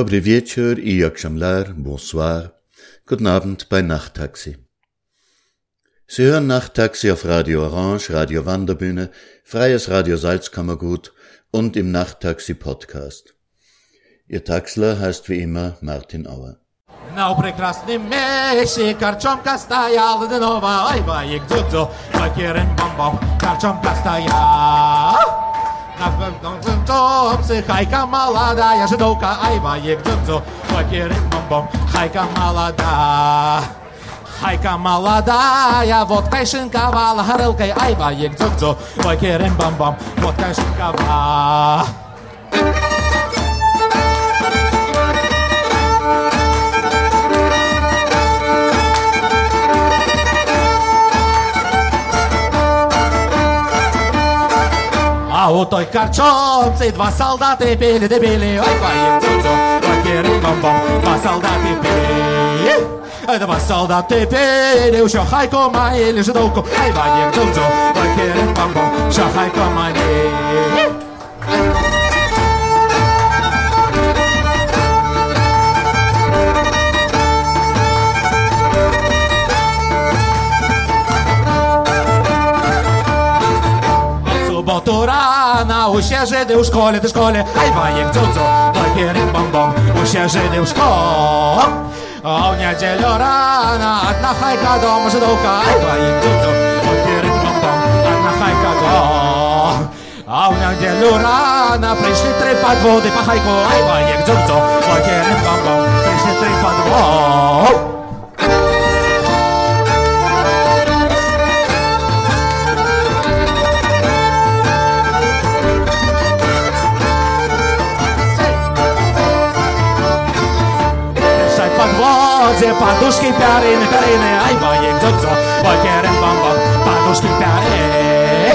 Dobry wieczór i akşamlar, bonsoir. Guten Abend bei Nachttaxi. Sie hören Nachttaxi auf Radio Orange, Radio Wanderbühne, Freies Radio Salzkammergut und im Nachttaxi Podcast. Ihr Taxler heißt wie immer Martin Auer. Na prekrasni Meksi, karčomka stajala denova, oj vajik dudu, vakirin bombom, karčomka stajala. Хайка молодая, жидовка, ай, баик, дзудзу, бакерин бомбом, хайка молодая. Хайка молодая, водкой шинковала, горылкой, ай, баик, дзудзу, бакерин бомбом, водкой шинковала. у той карчонці два солдати пили, де пили, ой, поїм цуцу, бакерин бомбом, два солдати пили. Два солдати пили, що хайко має жидовку, ай, поїм цуцу, бакерин бомбом, що usiężyny u szkole, do szkole, aj wajek cudzo, papierek bombom, usiężyny u szkole. O, w niedzielę rana, adna hajka dom, Żydołka, aj wajek cudzo, papierek bombom, adna hajka dom. A w niedzielę rana przyszli trzy podwody, pachajko, aj wajek cudzo, papierek bombom, przyszli trzy podwody. Gdzie paduszki piaryny, piaryny, aj bajek dzodza, bajkerem bamba, paduszki piaryny.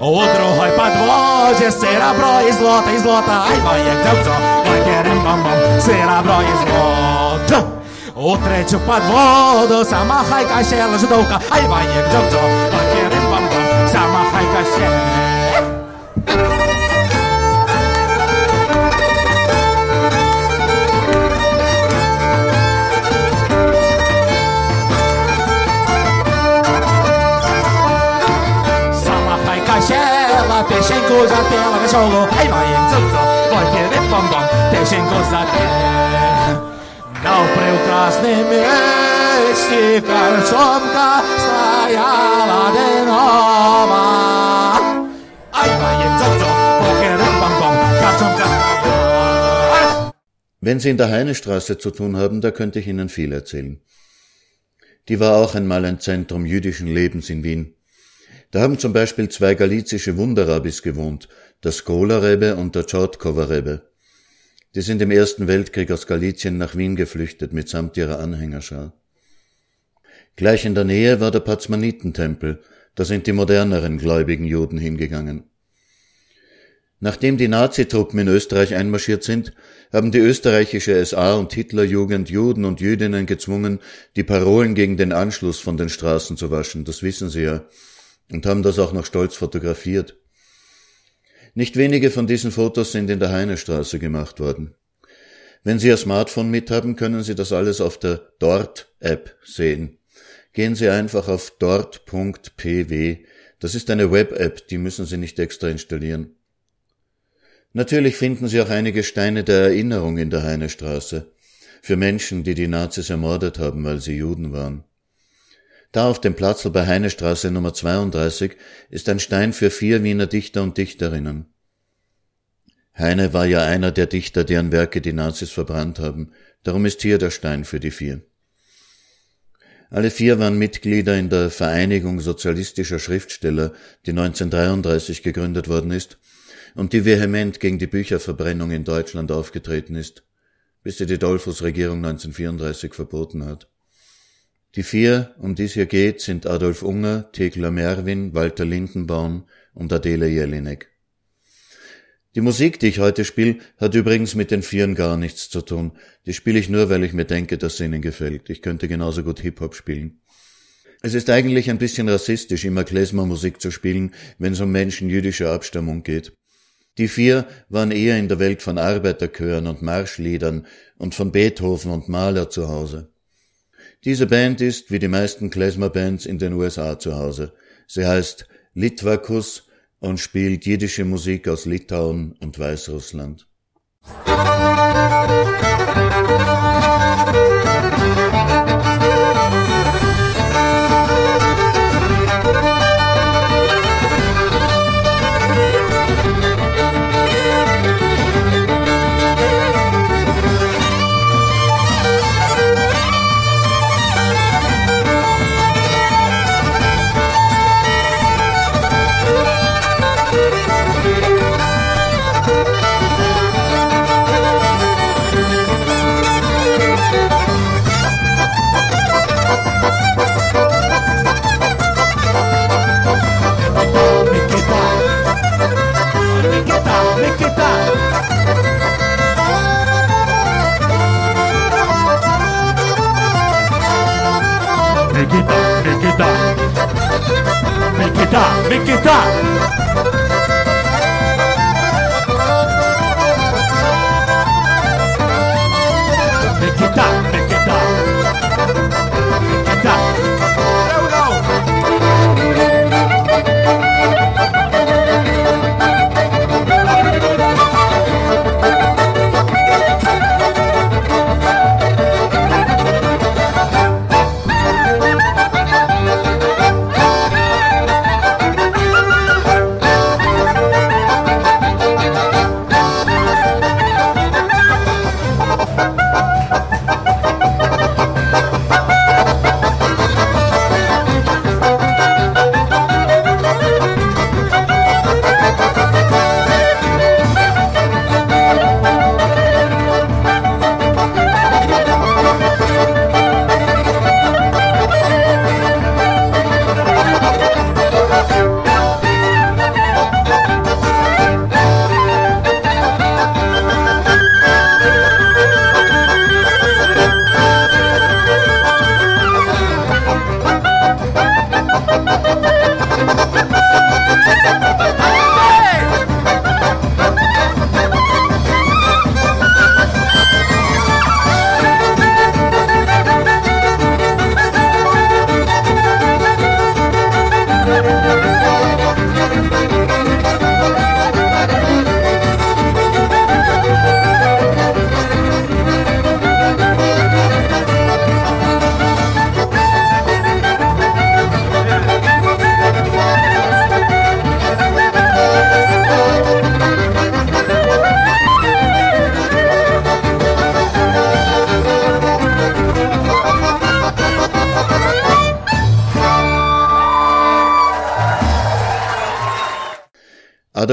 U druhoj podwodzie srebro i złoto, i złota, aj bajek dzodza, bajkerem bamba, srebro i złoto. U trzeciu podwodu sama hajka się, żydówka, aj bajek dzodza, bajkerem bamba, sama hajka się. села, песенку запела веселую, ай, моим дзудзо, бокерин бомбом, песенку запела. На прекрасном месте корчонка стояла денова. Ай, моим дзудзо, бокерин бомбом, корчонка стояла. Wenn Sie in der Heinestraße zu tun haben, da könnte ich Ihnen viel erzählen. Die war auch einmal ein Zentrum jüdischen Lebens in Wien. Da haben zum Beispiel zwei galizische Wunderrabbis gewohnt, der Skola-Rebbe und der Tschortkower-Rebbe. Die sind im Ersten Weltkrieg aus Galizien nach Wien geflüchtet mitsamt ihrer Anhängerschar. Gleich in der Nähe war der Pazmanitentempel, da sind die moderneren gläubigen Juden hingegangen. Nachdem die Nazitruppen in Österreich einmarschiert sind, haben die österreichische SA und Hitlerjugend Juden und Jüdinnen gezwungen, die Parolen gegen den Anschluss von den Straßen zu waschen, das wissen Sie ja. Und haben das auch noch stolz fotografiert. Nicht wenige von diesen Fotos sind in der Heinestraße gemacht worden. Wenn Sie Ihr Smartphone mithaben, können Sie das alles auf der Dort-App sehen. Gehen Sie einfach auf dort.pw. Das ist eine Web-App, die müssen Sie nicht extra installieren. Natürlich finden Sie auch einige Steine der Erinnerung in der Heinestraße für Menschen, die die Nazis ermordet haben, weil sie Juden waren. Da auf dem Platzl bei Heinestraße Nummer 32 ist ein Stein für vier Wiener Dichter und Dichterinnen. Heine war ja einer der Dichter, deren Werke die Nazis verbrannt haben, darum ist hier der Stein für die vier. Alle vier waren Mitglieder in der Vereinigung sozialistischer Schriftsteller, die 1933 gegründet worden ist und die vehement gegen die Bücherverbrennung in Deutschland aufgetreten ist, bis sie die Dollfuß-Regierung 1934 verboten hat. Die vier, um die es hier geht, sind Adolf Unger, Thekla Merwin, Walter Lindenbaum und Adele Jelinek. Die Musik, die ich heute spiele, hat übrigens mit den Vieren gar nichts zu tun. Die spiele ich nur, weil ich mir denke, dass sie ihnen gefällt. Ich könnte genauso gut Hip-Hop spielen. Es ist eigentlich ein bisschen rassistisch, immer Klezmer-Musik zu spielen, wenn es um Menschen jüdischer Abstammung geht. Die vier waren eher in der Welt von Arbeiterchören und Marschliedern und von Beethoven und Mahler zu Hause. Diese Band ist, wie die meisten Klezmer-Bands, in den USA zu Hause. Sie heißt Litvakus und spielt jiddische Musik aus Litauen und Weißrussland. Make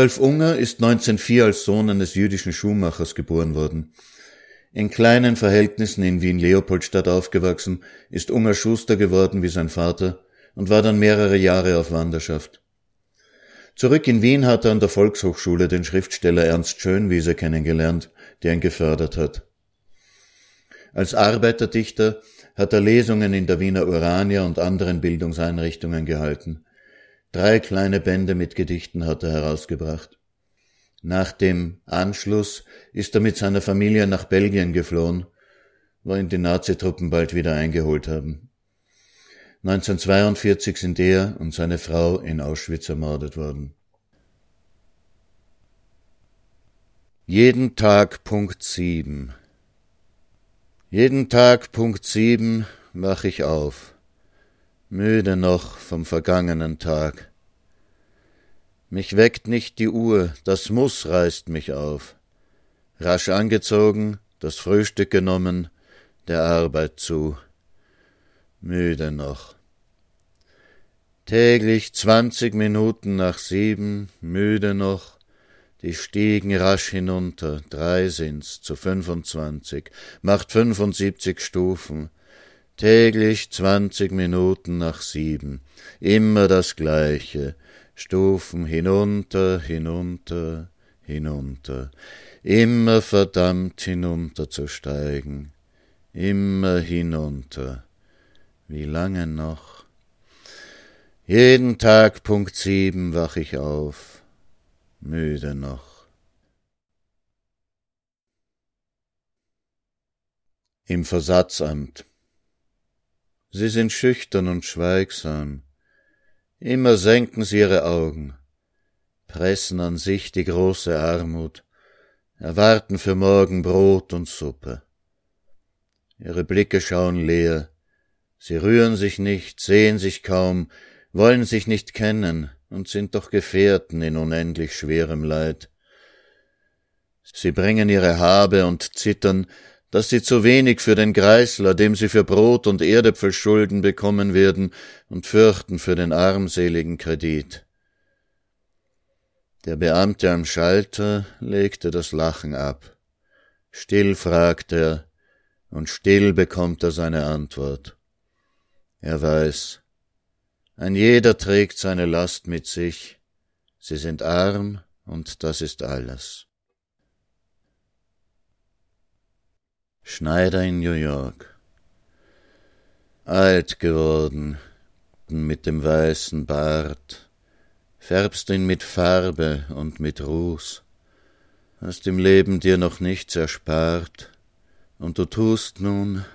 Adolf Unger ist 1904 als Sohn eines jüdischen Schuhmachers geboren worden. In kleinen Verhältnissen in Wien-Leopoldstadt aufgewachsen, ist Unger Schuster geworden wie sein Vater und war dann mehrere Jahre auf Wanderschaft. Zurück in Wien hat er an der Volkshochschule den Schriftsteller Ernst Schönwiese kennengelernt, der ihn gefördert hat. Als Arbeiterdichter hat er Lesungen in der Wiener Urania und anderen Bildungseinrichtungen gehalten. Drei kleine Bände mit Gedichten hat er herausgebracht. Nach dem Anschluss ist er mit seiner Familie nach Belgien geflohen, wo ihn die Nazitruppen bald wieder eingeholt haben. 1942 sind er und seine Frau in Auschwitz ermordet worden. Jeden Tag Punkt sieben. Jeden Tag Punkt sieben wach ich auf, müde noch vom vergangenen Tag. Mich weckt nicht die Uhr, das Muss reißt mich auf. Rasch angezogen, das Frühstück genommen, der Arbeit zu. Müde noch. Täglich zwanzig Minuten nach sieben, müde noch, die stiegen rasch hinunter, drei sind's zu fünfundzwanzig, macht fünfundsiebzig Stufen, täglich zwanzig Minuten nach sieben, immer das Gleiche, Stufen hinunter, hinunter, hinunter, immer verdammt hinunterzusteigen, immer hinunter. Wie lange noch? Jeden Tag Punkt sieben wach ich auf, müde noch. Im Versatzamt. Sie sind schüchtern und schweigsam, Immer senken sie ihre Augen, pressen an sich die große Armut, erwarten für morgen Brot und Suppe. Ihre Blicke schauen leer, sie rühren sich nicht, sehen sich kaum, wollen sich nicht kennen und sind doch Gefährten in unendlich schwerem Leid. Sie bringen ihre Habe und zittern, dass sie zu wenig für den Greisler, dem sie für Brot und Erdäpfel Schulden bekommen werden, und fürchten für den armseligen Kredit. Der Beamte am Schalter legte das Lachen ab. Still fragt er, und still bekommt er seine Antwort. Er weiß, ein jeder trägt seine Last mit sich, sie sind arm, und das ist alles. Schneider in New York. Alt geworden, mit dem weißen Bart, färbst ihn mit Farbe und mit Ruß, hast im Leben dir noch nichts erspart, und du tust nun,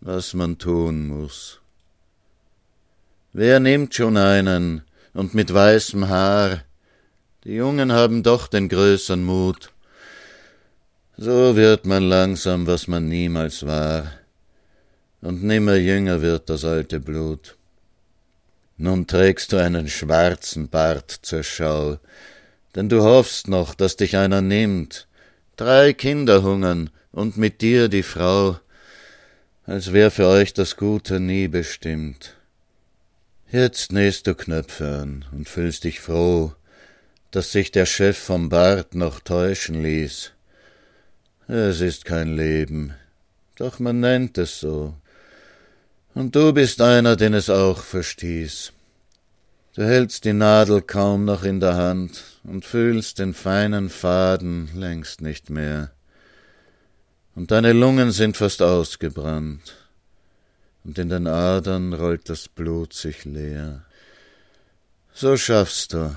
was man tun muss. Wer nimmt schon einen, und mit weißem Haar, die Jungen haben doch den größeren Mut, so wird man langsam, was man niemals war, und nimmer jünger wird das alte Blut. Nun trägst du einen schwarzen Bart zur Schau, denn du hoffst noch, dass dich einer nimmt. Drei Kinder hungern und mit dir die Frau, als wär für euch das Gute nie bestimmt. Jetzt nähst du Knöpfe an und fühlst dich froh, dass sich der Chef vom Bart noch täuschen ließ. Es ist kein Leben, doch man nennt es so. Und du bist einer, den es auch verstieß. Du hältst die Nadel kaum noch in der Hand und fühlst den feinen Faden längst nicht mehr. Und deine Lungen sind fast ausgebrannt, und in den Adern rollt das Blut sich leer. So schaffst du,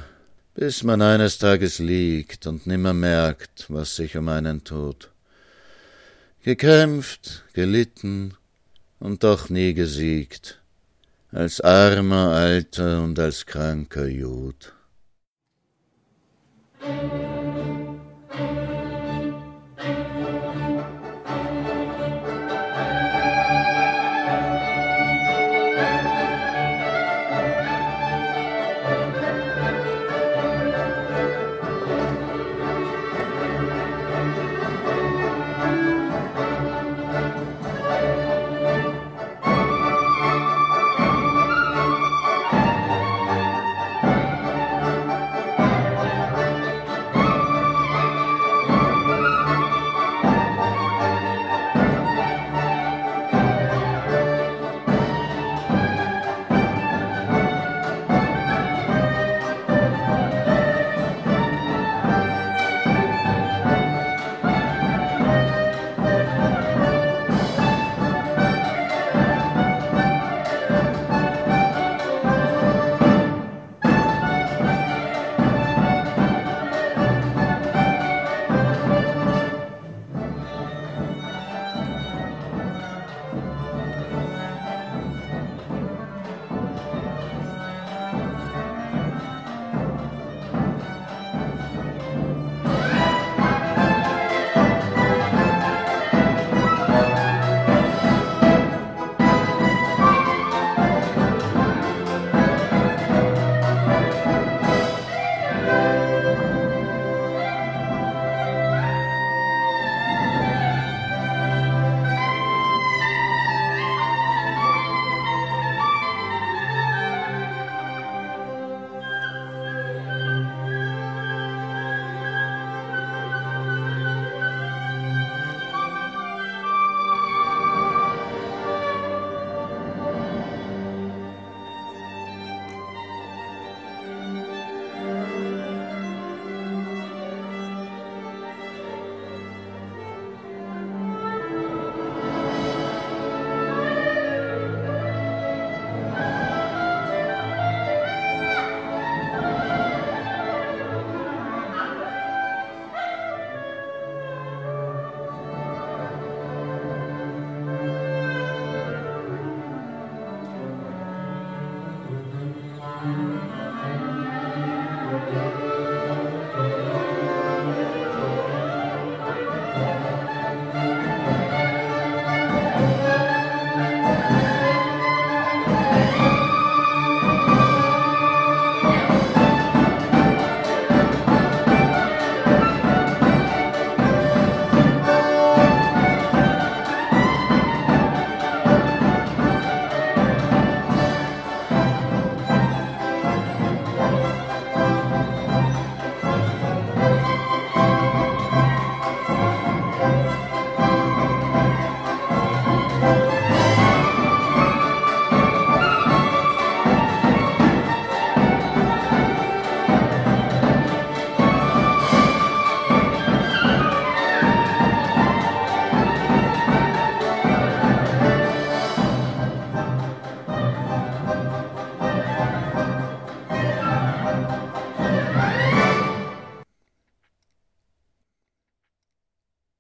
bis man eines Tages liegt und nimmer merkt, was sich um einen tut gekämpft, gelitten und doch nie gesiegt, als armer Alter und als kranker Jud.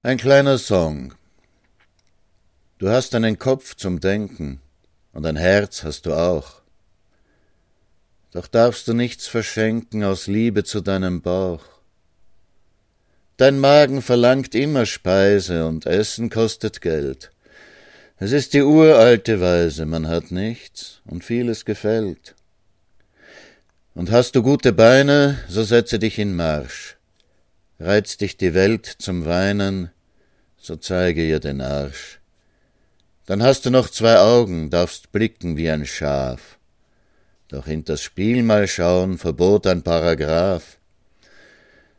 Ein kleiner Song. Du hast einen Kopf zum Denken und ein Herz hast du auch. Doch darfst du nichts verschenken aus Liebe zu deinem Bauch. Dein Magen verlangt immer Speise und Essen kostet Geld. Es ist die uralte Weise, man hat nichts und vieles gefällt. Und hast du gute Beine, so setze dich in Marsch. Reizt dich die Welt zum Weinen, so zeige ihr den Arsch. Dann hast du noch zwei Augen, darfst blicken wie ein Schaf. Doch hinters Spiel mal schauen verbot ein Paragraph.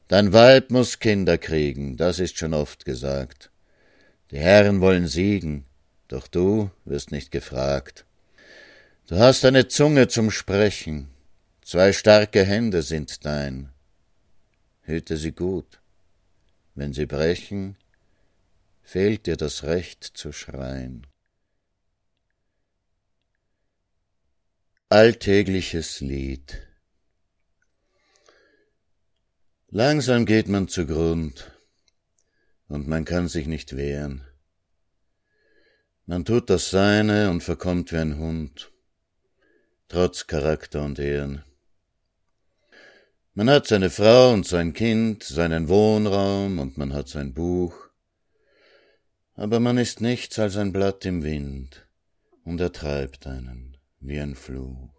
Dein Weib muss Kinder kriegen, das ist schon oft gesagt. Die Herren wollen siegen, doch du wirst nicht gefragt. Du hast eine Zunge zum Sprechen, zwei starke Hände sind dein. Hüte sie gut, wenn sie brechen, fehlt dir das Recht zu schreien. Alltägliches Lied Langsam geht man zugrund, und man kann sich nicht wehren. Man tut das Seine und verkommt wie ein Hund, trotz Charakter und Ehren. Man hat seine Frau und sein Kind, seinen Wohnraum und man hat sein Buch, aber man ist nichts als ein Blatt im Wind und er treibt einen wie ein Fluch.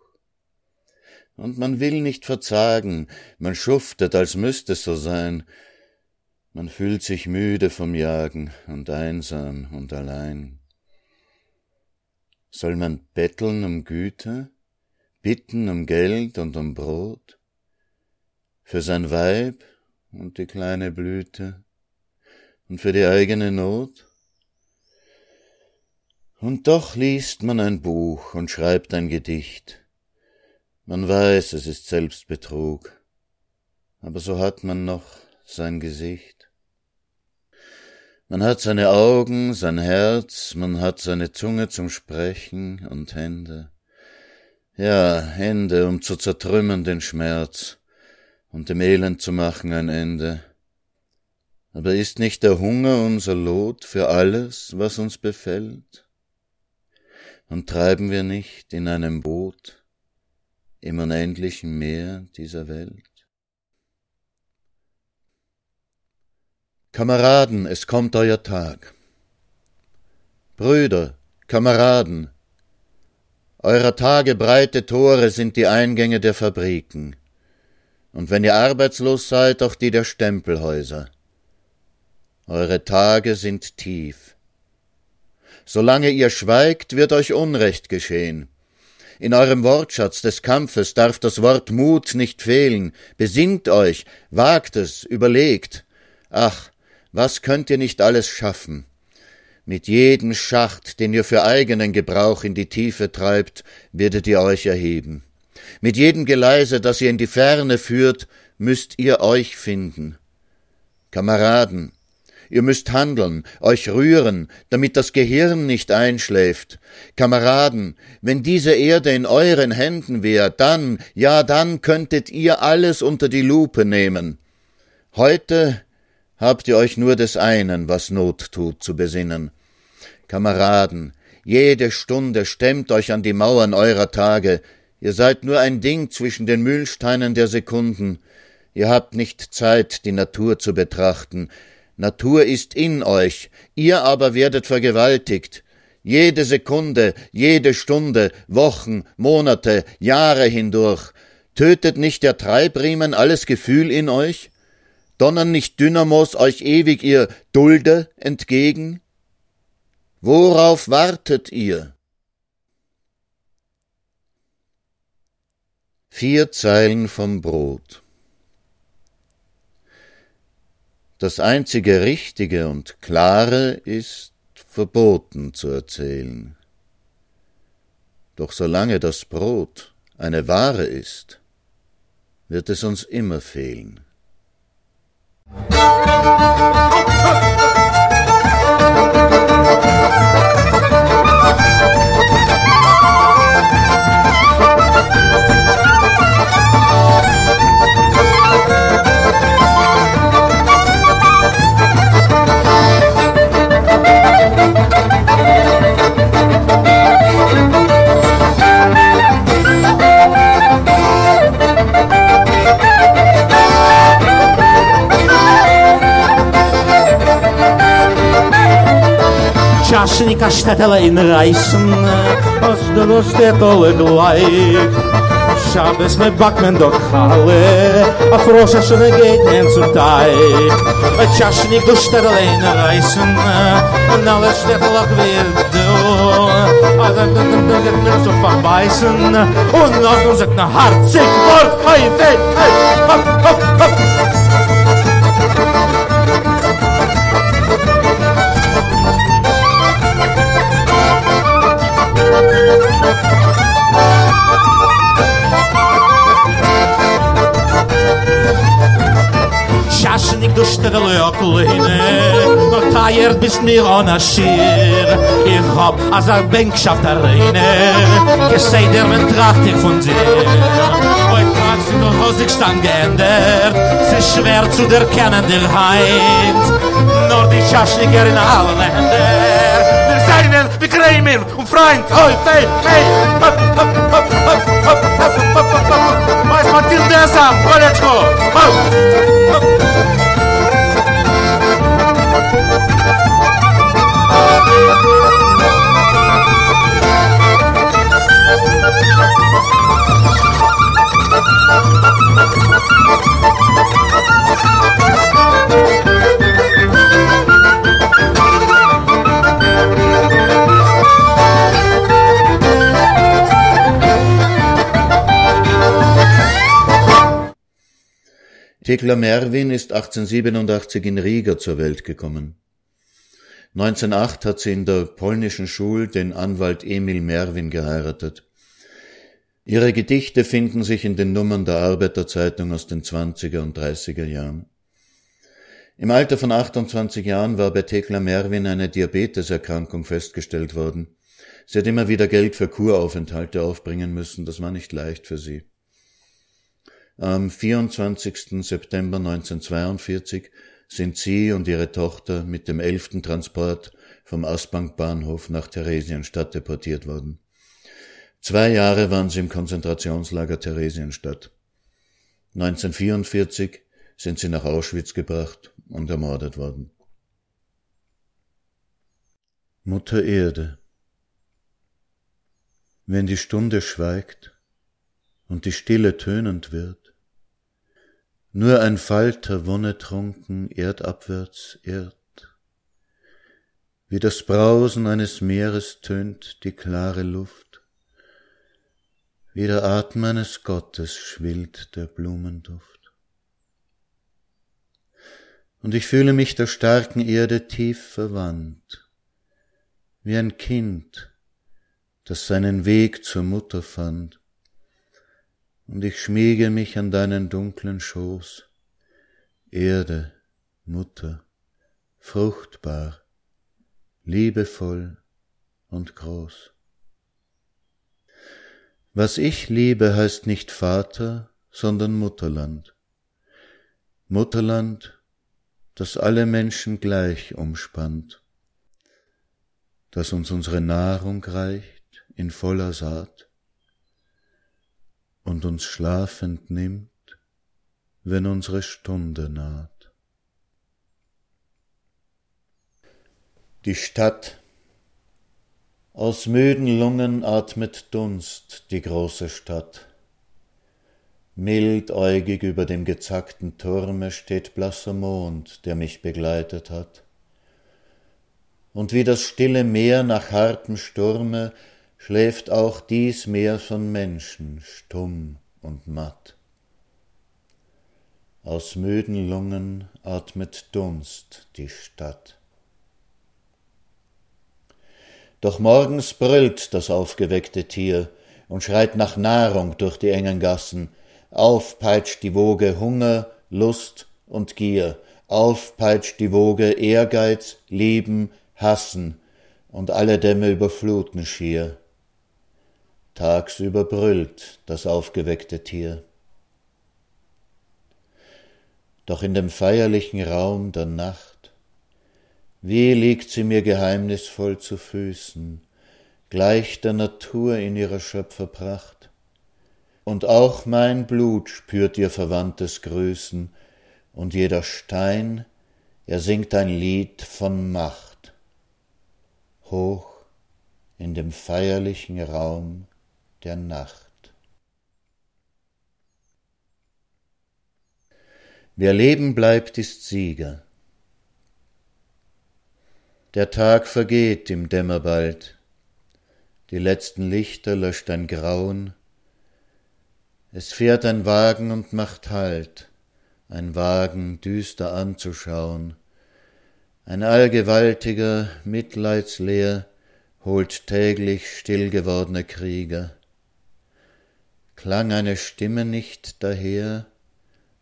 Und man will nicht verzagen, man schuftet, als müsste es so sein, man fühlt sich müde vom Jagen und einsam und allein. Soll man betteln um Güte, bitten um Geld und um Brot, für sein Weib und die kleine Blüte und für die eigene Not? Und doch liest man ein Buch und schreibt ein Gedicht. Man weiß, es ist Selbstbetrug, aber so hat man noch sein Gesicht. Man hat seine Augen, sein Herz, man hat seine Zunge zum Sprechen und Hände. Ja, Hände, um zu zertrümmern den Schmerz und dem Elend zu machen ein Ende. Aber ist nicht der Hunger unser Lot für alles, was uns befällt? Und treiben wir nicht in einem Boot im unendlichen Meer dieser Welt? Kameraden, es kommt euer Tag. Brüder, Kameraden, eurer Tage breite Tore sind die Eingänge der Fabriken, und wenn ihr arbeitslos seid, auch die der Stempelhäuser. Eure Tage sind tief, Solange ihr schweigt, wird euch Unrecht geschehen. In eurem Wortschatz des Kampfes darf das Wort Mut nicht fehlen. Besinnt euch, wagt es, überlegt. Ach, was könnt ihr nicht alles schaffen? Mit jedem Schacht, den ihr für eigenen Gebrauch in die Tiefe treibt, werdet ihr euch erheben. Mit jedem Geleise, das ihr in die Ferne führt, müsst ihr euch finden. Kameraden, Ihr müsst handeln, euch rühren, damit das Gehirn nicht einschläft. Kameraden, wenn diese Erde in euren Händen wäre, dann, ja, dann könntet ihr alles unter die Lupe nehmen. Heute habt ihr euch nur des einen, was Not tut, zu besinnen. Kameraden, jede Stunde stemmt euch an die Mauern eurer Tage, ihr seid nur ein Ding zwischen den Mühlsteinen der Sekunden, ihr habt nicht Zeit, die Natur zu betrachten, Natur ist in euch, ihr aber werdet vergewaltigt. Jede Sekunde, jede Stunde, Wochen, Monate, Jahre hindurch. Tötet nicht der Treibriemen alles Gefühl in euch? Donnern nicht Dynamos euch ewig ihr Dulde entgegen? Worauf wartet ihr? Vier Zeilen vom Brot. Das einzige Richtige und Klare ist verboten zu erzählen. Doch solange das Brot eine Ware ist, wird es uns immer fehlen. Čašnika Чашника штетелейн райсен, ос дуно штетоле глайк. Шабес ме бакмен до хале, а фроша шне гетнен цутай. Чашник до штетелейн райсен, нале штетелак вирду. А да да да да да да со фабайсен, он нас дозек на харцик, ворт, хай, хай, хай, хап, хап, хап. Shashnik du shtedel yoklene No tired bis mir on a shir Ich hab as a bank a reine. Gesei der men tracht ich von dir. Oi sind doch hosig stand geändert. Es ist schwer zu der kennen der Heint Nur die Shashniker in alle seinen, Um und Freund, oi, fei, fei. Mas Matilde essa, olha Thank Thekla Merwin ist 1887 in Riga zur Welt gekommen. 1908 hat sie in der polnischen Schule den Anwalt Emil Merwin geheiratet. Ihre Gedichte finden sich in den Nummern der Arbeiterzeitung aus den 20er und 30er Jahren. Im Alter von 28 Jahren war bei Thekla Merwin eine Diabeteserkrankung festgestellt worden. Sie hat immer wieder Geld für Kuraufenthalte aufbringen müssen, das war nicht leicht für sie. Am 24. September 1942 sind sie und ihre Tochter mit dem elften Transport vom Aspang-Bahnhof nach Theresienstadt deportiert worden. Zwei Jahre waren sie im Konzentrationslager Theresienstadt. 1944 sind sie nach Auschwitz gebracht und ermordet worden. Mutter Erde, wenn die Stunde schweigt und die Stille tönend wird, nur ein Falter wonnetrunken erdabwärts irrt. Wie das Brausen eines Meeres tönt die klare Luft, wie der Atem eines Gottes schwillt der Blumenduft. Und ich fühle mich der starken Erde tief verwandt, wie ein Kind, das seinen Weg zur Mutter fand und ich schmiege mich an deinen dunklen Schoß, Erde, Mutter, fruchtbar, liebevoll und groß. Was ich liebe, heißt nicht Vater, sondern Mutterland. Mutterland, das alle Menschen gleich umspannt, das uns unsere Nahrung reicht in voller Saat, und uns schlafend nimmt, wenn unsere Stunde naht. Die Stadt aus müden Lungen atmet Dunst die große Stadt. Mildäugig über dem gezackten Turme steht blasser Mond, der mich begleitet hat. Und wie das stille Meer nach hartem Sturme schläft auch dies Meer von Menschen stumm und matt. Aus müden Lungen atmet Dunst die Stadt. Doch morgens brüllt das aufgeweckte Tier und schreit nach Nahrung durch die engen Gassen. Aufpeitscht die Woge Hunger, Lust und Gier, aufpeitscht die Woge Ehrgeiz, Lieben, Hassen, und alle Dämme überfluten schier tagsüber brüllt das aufgeweckte Tier. Doch in dem feierlichen Raum der Nacht, wie liegt sie mir geheimnisvoll zu Füßen, gleich der Natur in ihrer Schöpferpracht, und auch mein Blut spürt ihr verwandtes Grüßen, und jeder Stein, er singt ein Lied von Macht. hoch in dem feierlichen Raum der Nacht. Wer leben bleibt, ist Sieger. Der Tag vergeht im Dämmerbald, die letzten Lichter löscht ein Grauen, es fährt ein Wagen und macht Halt, ein Wagen düster anzuschauen, ein allgewaltiger, mitleidsleer, holt täglich stillgewordene Krieger. Klang eine Stimme nicht daher,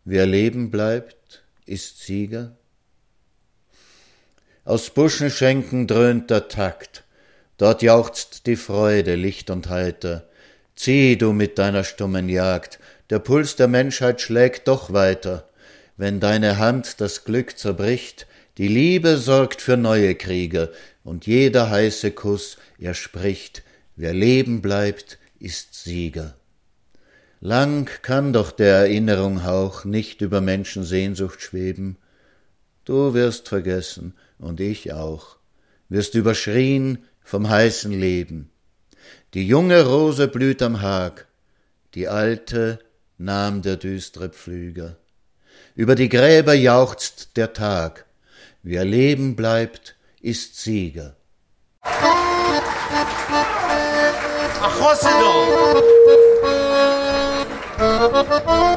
wer leben bleibt, ist Sieger? Aus Buschenschenken dröhnt der Takt, dort jauchzt die Freude licht und heiter. Zieh du mit deiner stummen Jagd, der Puls der Menschheit schlägt doch weiter. Wenn deine Hand das Glück zerbricht, die Liebe sorgt für neue Kriege, und jeder heiße Kuss, er spricht, wer leben bleibt, ist Sieger. Lang kann doch der Erinnerung Hauch nicht über Menschensehnsucht schweben. Du wirst vergessen, und ich auch, wirst überschrien vom heißen Leben. Die junge Rose blüht am Hag, die alte nahm der düstre Pflüger. Über die Gräber jauchzt der Tag, Wer leben bleibt, ist Sieger. Ach, Ha ha ha!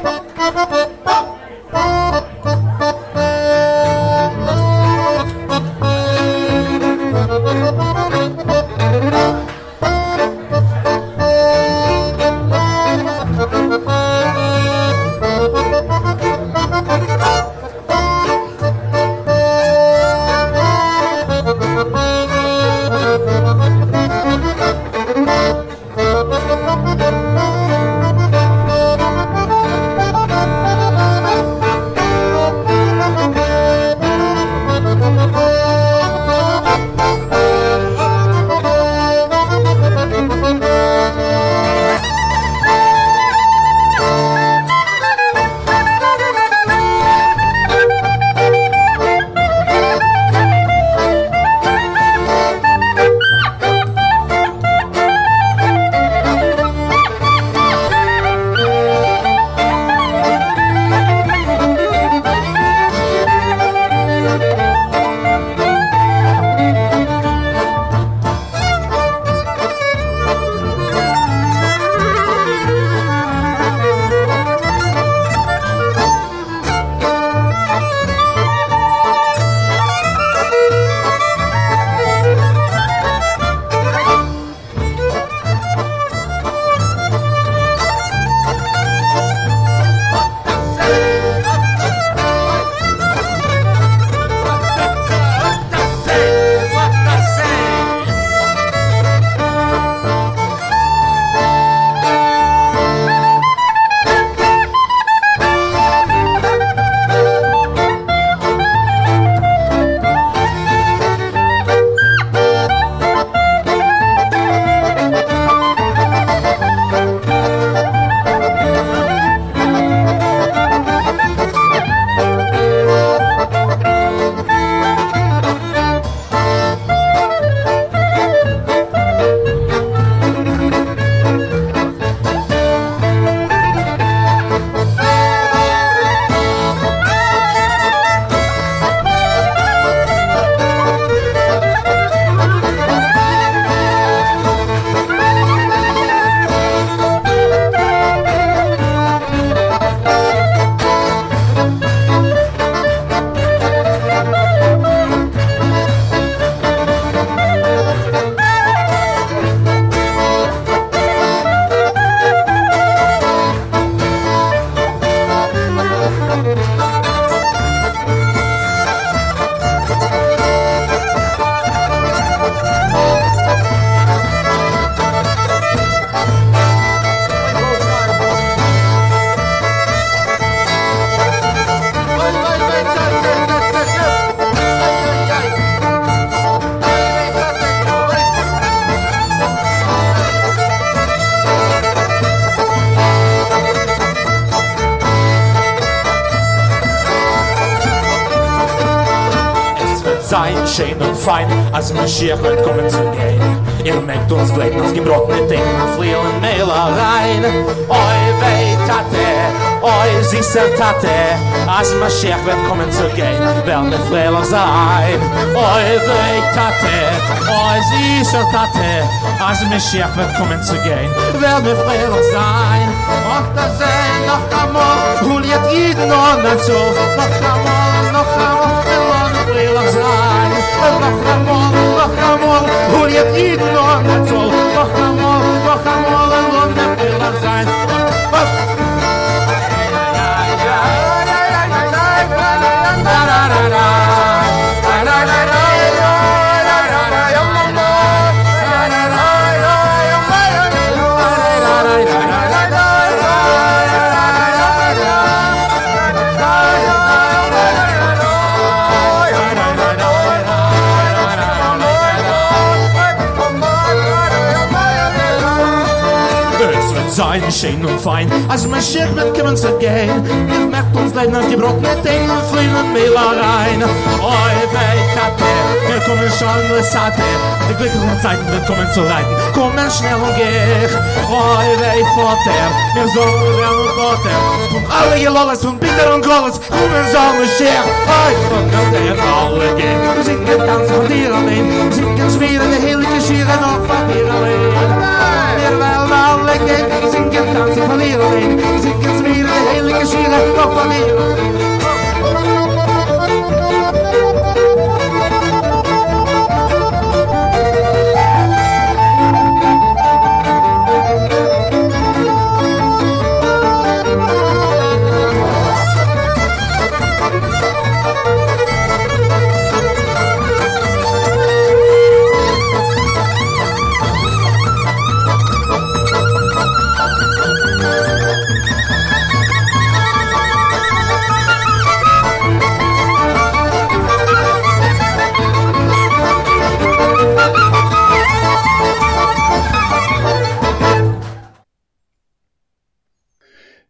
Als Mashiach wird kommen zu gehen. Ihr merkt uns bleibt uns gebrochene Dinge, fliehen Mailer rein. Oi, weh, Tate, oi, süßer Tate, als Mashiach wird kommen zu gehen, werden wir freilich sein. Oi, weh, Tate, oi, süßer Tate, als Mashiach wird kommen zu gehen, werden wir freilich sein. Och, da sehen noch einmal, hol jetzt jeden und dazu, noch einmal, noch einmal, wir wollen freilich sein. Noch einmal, noch einmal, hol jetzt jeden und dazu, schön und fein. Als mein schick mit kommen zu gehen. Ich macht uns leid nach gebrochen den und flimmen mir rein. Oi bei kapte wir kommen schon nur satte die glück und zeit wird kommen zu reiten. Kommen schnell und geh. Oi bei vater mir sollen wir und vater von alle ihr lolles und bitter und glolles kommen so mein schick oi von der alle gehen? Wir sind ganz von dir allein. Sind ganz wieder der heilige schiere noch von dir allein. Wir wollen alle gehen, singen tanzen von dir allein. Singen schweren,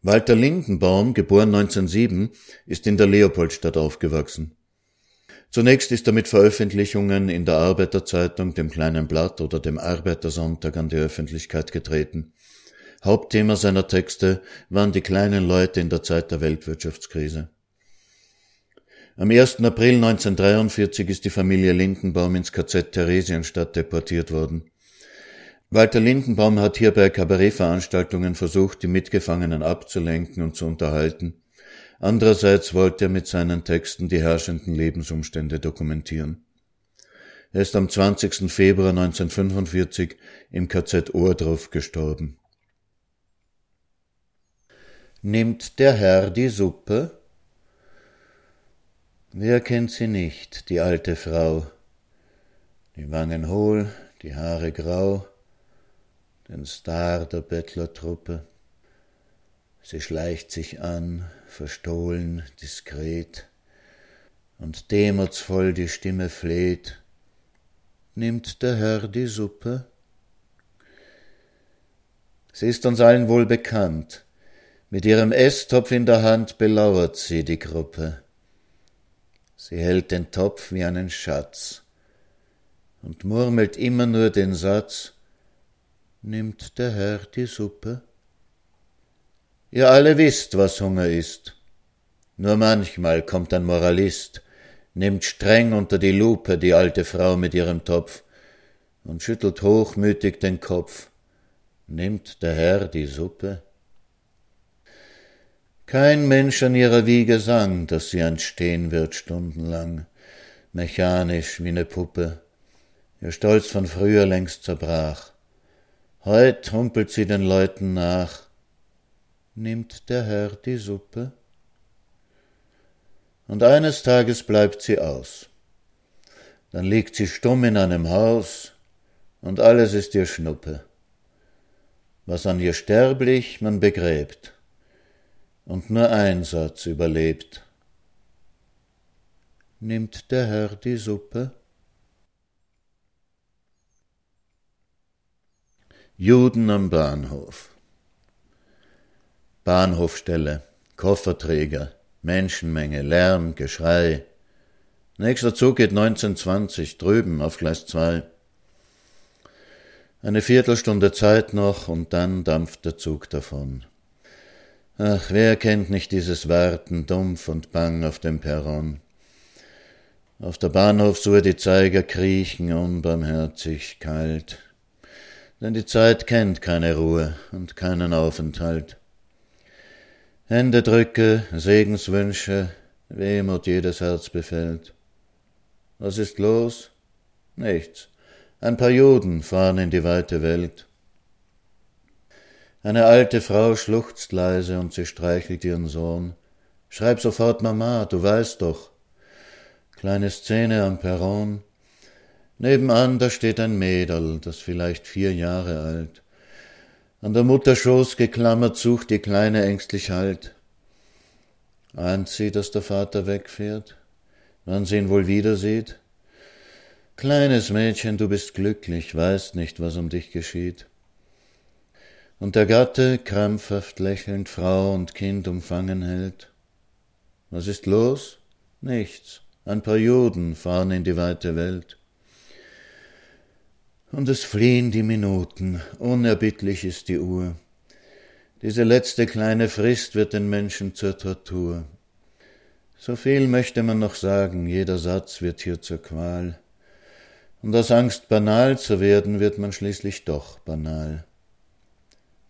Walter Lindenbaum, geboren 1907, ist in der Leopoldstadt aufgewachsen. Zunächst ist er mit Veröffentlichungen in der Arbeiterzeitung, dem Kleinen Blatt oder dem Arbeitersonntag an die Öffentlichkeit getreten. Hauptthema seiner Texte waren die kleinen Leute in der Zeit der Weltwirtschaftskrise. Am 1. April 1943 ist die Familie Lindenbaum ins KZ Theresienstadt deportiert worden. Walter Lindenbaum hat hier bei Kabarettveranstaltungen versucht, die Mitgefangenen abzulenken und zu unterhalten. Andererseits wollte er mit seinen Texten die herrschenden Lebensumstände dokumentieren. Er ist am 20. Februar 1945 im KZ Ohrdruf gestorben. Nimmt der Herr die Suppe? Wer kennt sie nicht, die alte Frau? Die Wangen hohl, die Haare grau, den Star der Bettlertruppe. Sie schleicht sich an, verstohlen, diskret, und demutsvoll die Stimme fleht. Nimmt der Herr die Suppe? Sie ist uns allen wohl bekannt. Mit ihrem Esstopf in der Hand belauert sie die Gruppe. Sie hält den Topf wie einen Schatz und murmelt immer nur den Satz, Nimmt der Herr die Suppe? Ihr alle wisst, was Hunger ist. Nur manchmal kommt ein Moralist, nimmt streng unter die Lupe die alte Frau mit ihrem Topf und schüttelt hochmütig den Kopf. Nimmt der Herr die Suppe? Kein Mensch an ihrer Wiege sang, dass sie entstehen wird stundenlang, mechanisch wie ne Puppe. Ihr Stolz von früher längst zerbrach. Heut humpelt sie den Leuten nach. Nimmt der Herr die Suppe? Und eines Tages bleibt sie aus. Dann liegt sie stumm in einem Haus, und alles ist ihr Schnuppe. Was an ihr sterblich man begräbt, und nur ein Satz überlebt. Nimmt der Herr die Suppe? Juden am Bahnhof. Bahnhofstelle, Kofferträger, Menschenmenge, Lärm, Geschrei. Nächster Zug geht 1920, drüben auf Gleis 2. Eine Viertelstunde Zeit noch und dann dampft der Zug davon. Ach, wer kennt nicht dieses Warten dumpf und bang auf dem Perron? Auf der Bahnhofsuhr die Zeiger kriechen unbarmherzig kalt, denn die Zeit kennt keine Ruhe und keinen Aufenthalt. Händedrücke, Segenswünsche, Wehmut jedes Herz befällt. Was ist los? Nichts. Ein paar Juden fahren in die weite Welt. Eine alte Frau schluchzt leise und sie streichelt ihren Sohn. Schreib sofort Mama, du weißt doch. Kleine Szene am Perron. Nebenan, da steht ein Mädel, das vielleicht vier Jahre alt. An der Mutter Schoß geklammert sucht die Kleine ängstlich Halt. Ahnt sie, dass der Vater wegfährt? wann sie ihn wohl wieder sieht? Kleines Mädchen, du bist glücklich, weißt nicht, was um dich geschieht. Und der Gatte, krampfhaft lächelnd, Frau und Kind umfangen hält. Was ist los? Nichts. Ein paar Juden fahren in die weite Welt. Und es fliehen die Minuten, unerbittlich ist die Uhr. Diese letzte kleine Frist wird den Menschen zur Tortur. So viel möchte man noch sagen, jeder Satz wird hier zur Qual. Und aus Angst banal zu werden, wird man schließlich doch banal.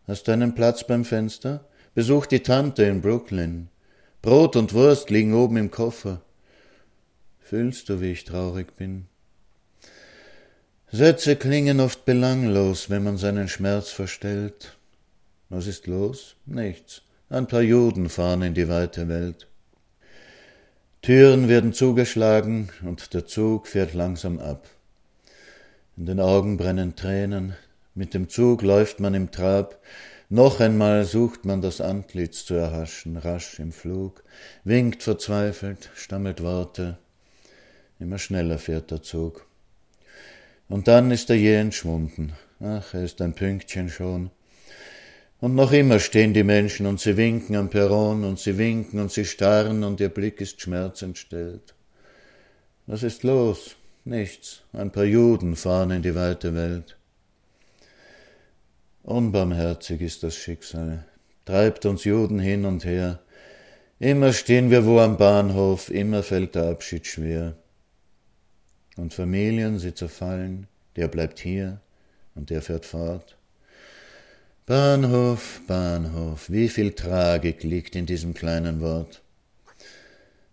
Hast du einen Platz beim Fenster? Besuch die Tante in Brooklyn. Brot und Wurst liegen oben im Koffer. Fühlst du, wie ich traurig bin? Sätze klingen oft belanglos, wenn man seinen Schmerz verstellt. Was ist los? Nichts. Ein paar Juden fahren in die weite Welt. Türen werden zugeschlagen und der Zug fährt langsam ab. In den Augen brennen Tränen, mit dem Zug läuft man im Trab, noch einmal sucht man das Antlitz zu erhaschen, rasch im Flug, winkt verzweifelt, stammelt Worte, immer schneller fährt der Zug. Und dann ist er je entschwunden, ach, er ist ein Pünktchen schon, und noch immer stehen die Menschen und sie winken am Perron und sie winken und sie starren und ihr Blick ist schmerzentstellt. Was ist los? Nichts. Ein paar Juden fahren in die weite Welt. Unbarmherzig ist das Schicksal, treibt uns Juden hin und her. Immer stehen wir wo am Bahnhof, immer fällt der Abschied schwer. Und Familien, sie zerfallen, der bleibt hier und der fährt fort. Bahnhof, Bahnhof, wie viel Tragik liegt in diesem kleinen Wort.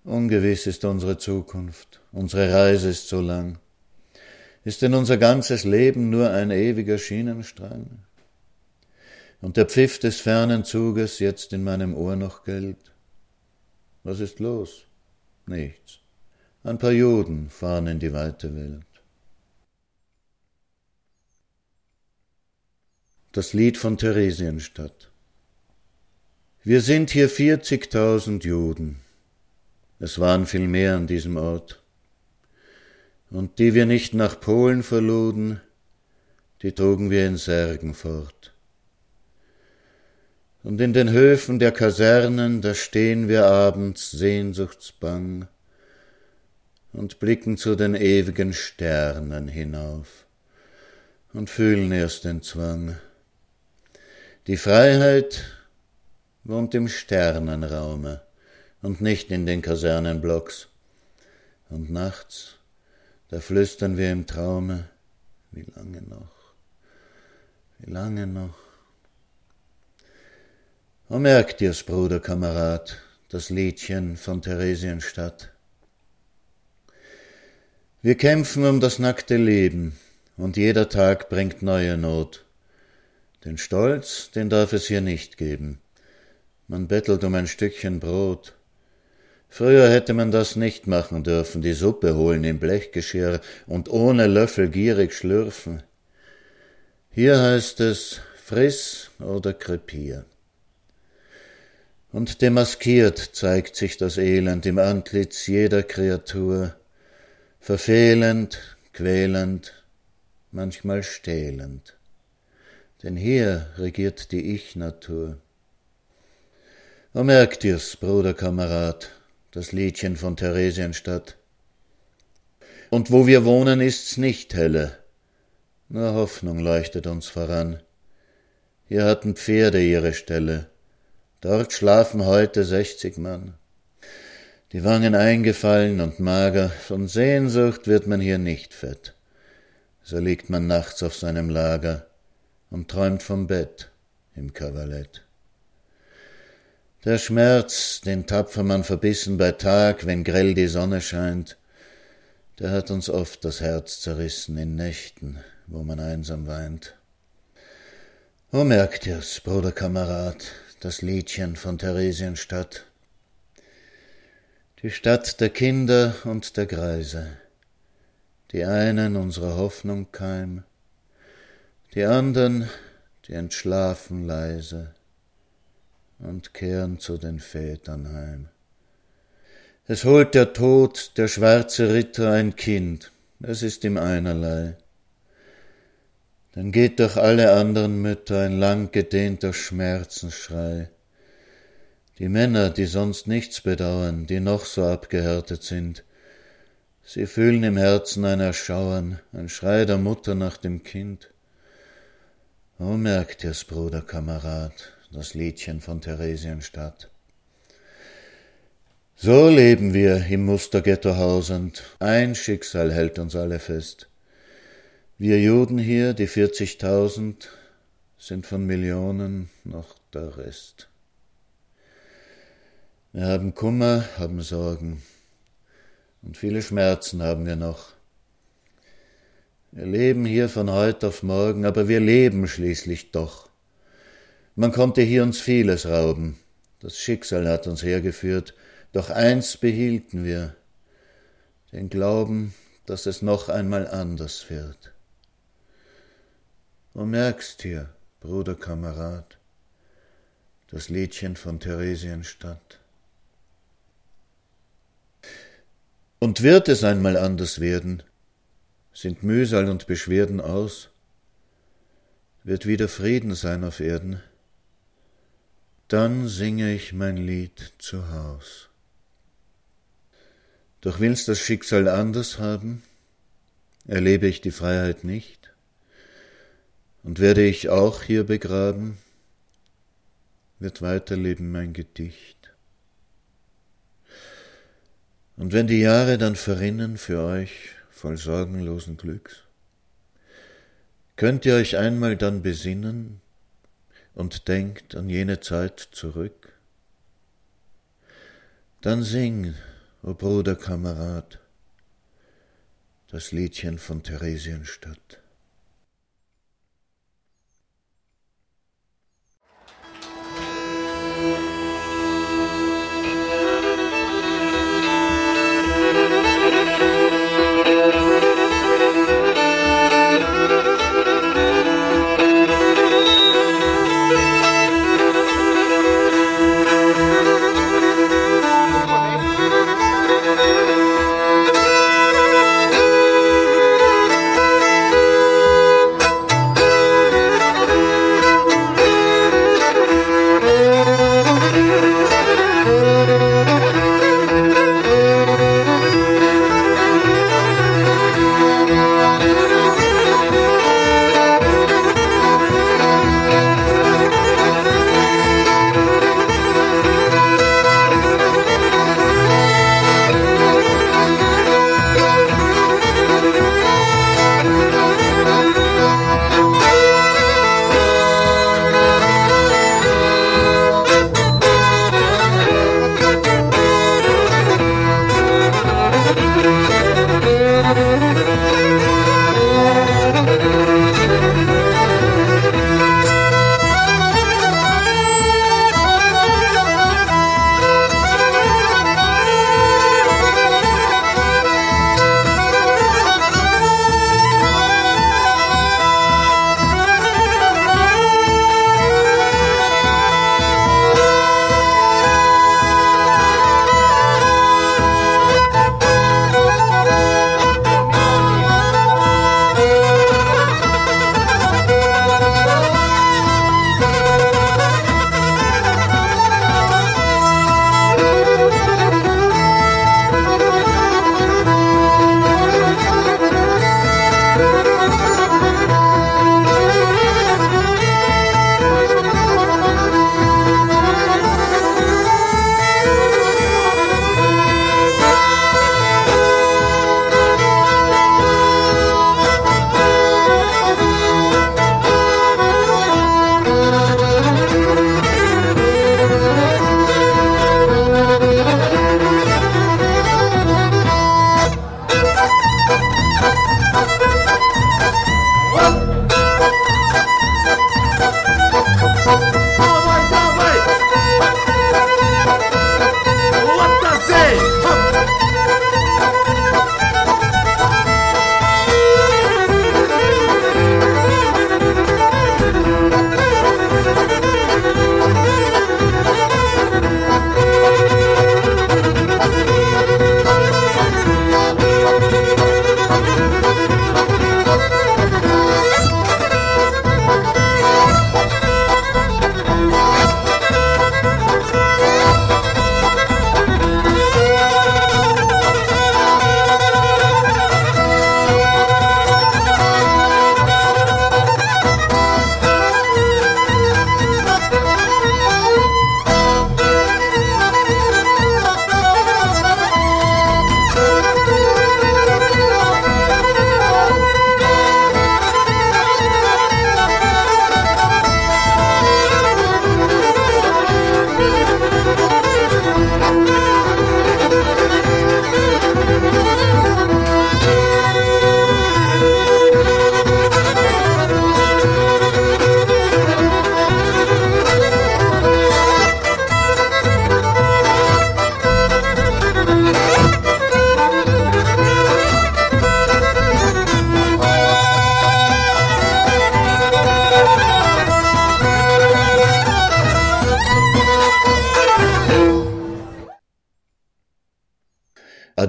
Ungewiss ist unsere Zukunft, unsere Reise ist so lang. Ist denn unser ganzes Leben nur ein ewiger Schienenstrang? Und der Pfiff des fernen Zuges jetzt in meinem Ohr noch gellt? Was ist los? Nichts. Ein paar Juden fahren in die weite Welt. das Lied von Theresienstadt. Wir sind hier vierzigtausend Juden. Es waren viel mehr an diesem Ort. Und die wir nicht nach Polen verluden, die trugen wir in Särgen fort. Und in den Höfen der Kasernen, da stehen wir abends sehnsuchtsbang und blicken zu den ewigen Sternen hinauf und fühlen erst den Zwang. Die Freiheit wohnt im Sternenraume und nicht in den Kasernenblocks. Und nachts, da flüstern wir im Traume, wie lange noch, wie lange noch. Oh, merkt dir's, Bruder, Kamerad, das Liedchen von Theresienstadt. Wir kämpfen um das nackte Leben, und jeder Tag bringt neue Not. Den Stolz, den darf es hier nicht geben. Man bettelt um ein Stückchen Brot. Früher hätte man das nicht machen dürfen, die Suppe holen im Blechgeschirr und ohne Löffel gierig schlürfen. Hier heißt es friss oder krepier. Und demaskiert zeigt sich das Elend im Antlitz jeder Kreatur, verfehlend, quälend, manchmal stählend denn hier regiert die Ich-Natur. O merkt dir's, Bruder Kamerad, das Liedchen von Theresienstadt. und wo wir wohnen, ist's nicht helle. Nur Hoffnung leuchtet uns voran. Hier hatten Pferde ihre Stelle. Dort schlafen heute sechzig Mann. Die Wangen eingefallen und mager, von Sehnsucht wird man hier nicht fett. So liegt man nachts auf seinem Lager und träumt vom Bett im Kavalett. Der Schmerz, den tapfer man verbissen bei Tag, wenn grell die Sonne scheint, der hat uns oft das Herz zerrissen in Nächten, wo man einsam weint. O merkt ihr's, Bruder Kamerad, das Liedchen von Theresienstadt. Die Stadt der Kinder und der Greise, die einen unserer Hoffnung keim, die andern, die entschlafen leise und kehren zu den Vätern heim. Es holt der Tod, der schwarze Ritter, ein Kind, es ist ihm einerlei. Dann geht durch alle anderen Mütter ein lang gedehnter Schmerzensschrei. Die Männer, die sonst nichts bedauern, die noch so abgehärtet sind, sie fühlen im Herzen ein Erschauern, ein Schrei der Mutter nach dem Kind. Oh, merkt ihr's, Bruder, Kamerad, das Liedchen von Theresienstadt. So leben wir im Musterghetto hausend, ein Schicksal hält uns alle fest. Wir Juden hier, die vierzigtausend, sind von Millionen noch der Rest. Wir haben Kummer, haben Sorgen und viele Schmerzen haben wir noch. Wir leben hier von heute auf morgen, aber wir leben schließlich doch. Man konnte hier uns vieles rauben, das Schicksal hat uns hergeführt, doch eins behielten wir, den Glauben, dass es noch einmal anders wird. Du merkst hier, Bruder Kamerad, das Liedchen von Theresienstadt. Und wird es einmal anders werden, sind Mühsal und Beschwerden aus, wird wieder Frieden sein auf Erden, dann singe ich mein Lied zu Haus. Doch will's das Schicksal anders haben, erlebe ich die Freiheit nicht, und werde ich auch hier begraben, wird weiterleben mein Gedicht. Und wenn die Jahre dann verrinnen für euch voll sorgenlosen Glücks, könnt ihr euch einmal dann besinnen und denkt an jene Zeit zurück, dann sing o Bruder Kamerad, das Liedchen von Theresienstadt.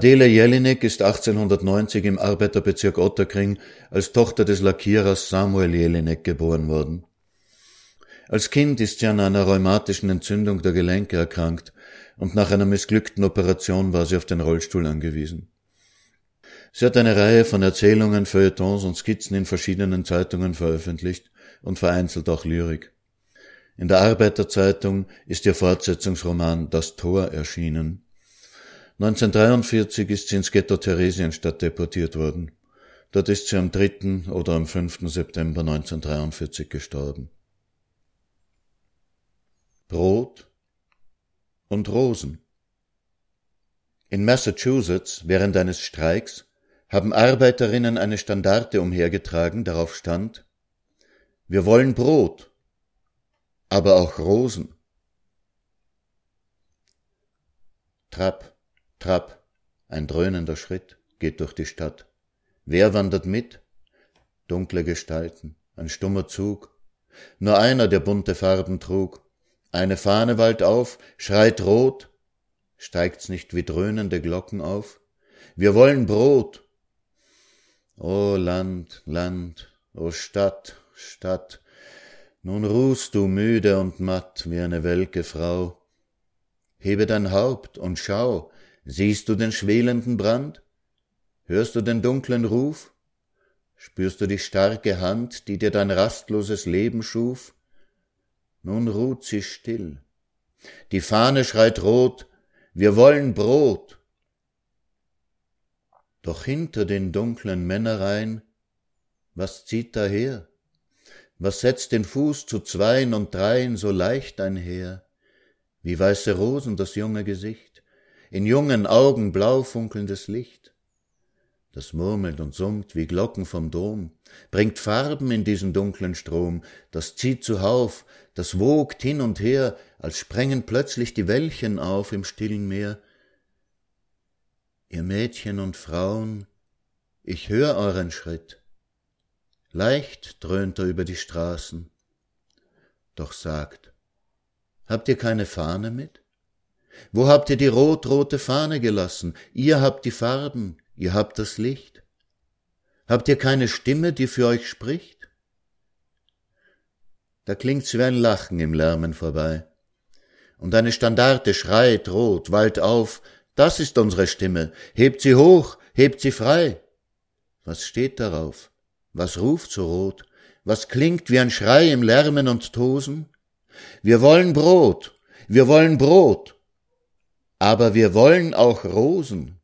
Adele Jelinek ist 1890 im Arbeiterbezirk Otterkring als Tochter des Lackierers Samuel Jelinek geboren worden. Als Kind ist sie an einer rheumatischen Entzündung der Gelenke erkrankt und nach einer missglückten Operation war sie auf den Rollstuhl angewiesen. Sie hat eine Reihe von Erzählungen, Feuilletons und Skizzen in verschiedenen Zeitungen veröffentlicht und vereinzelt auch Lyrik. In der Arbeiterzeitung ist ihr Fortsetzungsroman Das Tor erschienen. 1943 ist sie ins Ghetto Theresienstadt deportiert worden. Dort ist sie am 3. oder am 5. September 1943 gestorben. Brot und Rosen. In Massachusetts während eines Streiks haben Arbeiterinnen eine Standarte umhergetragen, darauf stand Wir wollen Brot, aber auch Rosen. Trapp, trapp, ein dröhnender Schritt geht durch die Stadt. Wer wandert mit? Dunkle Gestalten, ein stummer Zug. Nur einer, der bunte Farben trug, eine Fahne wallt auf, schreit rot, steigt's nicht wie dröhnende Glocken auf? Wir wollen Brot. O Land, Land, o Stadt, Stadt, nun ruhst du müde und matt wie eine welke Frau. Hebe dein Haupt und schau, siehst du den schwelenden Brand? Hörst du den dunklen Ruf? Spürst du die starke Hand, die dir dein rastloses Leben schuf? Nun ruht sie still. Die Fahne schreit rot, wir wollen Brot. Doch hinter den dunklen Männereien, was zieht daher? Was setzt den Fuß zu zweien und dreien so leicht einher? Wie weiße Rosen das junge Gesicht, in jungen Augen blau funkelndes Licht das murmelt und summt wie Glocken vom Dom, bringt Farben in diesen dunklen Strom, das zieht zuhauf, das wogt hin und her, als sprengen plötzlich die Wellchen auf im stillen Meer. Ihr Mädchen und Frauen, ich hör euren Schritt, leicht dröhnt er über die Straßen, doch sagt, habt ihr keine Fahne mit? Wo habt ihr die rotrote Fahne gelassen? Ihr habt die Farben, Ihr habt das Licht. Habt ihr keine Stimme, die für euch spricht? Da klingt's wie ein Lachen im Lärmen vorbei. Und eine Standarte schreit rot, wallt auf, das ist unsere Stimme, hebt sie hoch, hebt sie frei. Was steht darauf? Was ruft so rot? Was klingt wie ein Schrei im Lärmen und Tosen? Wir wollen Brot, wir wollen Brot, aber wir wollen auch Rosen.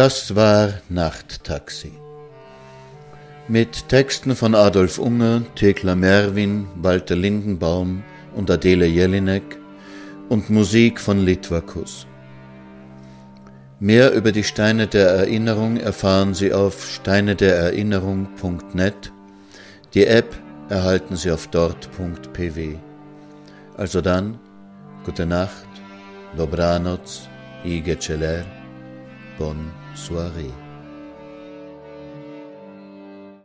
Das war Nachttaxi. Mit Texten von Adolf Unger, Thekla Merwin, Walter Lindenbaum und Adele Jelinek und Musik von Litwakus. Mehr über die Steine der Erinnerung erfahren Sie auf steinedererinnerung.net. Die App erhalten Sie auf dort.pw. Also dann, gute Nacht, dobranoc i geceler, bon soirée.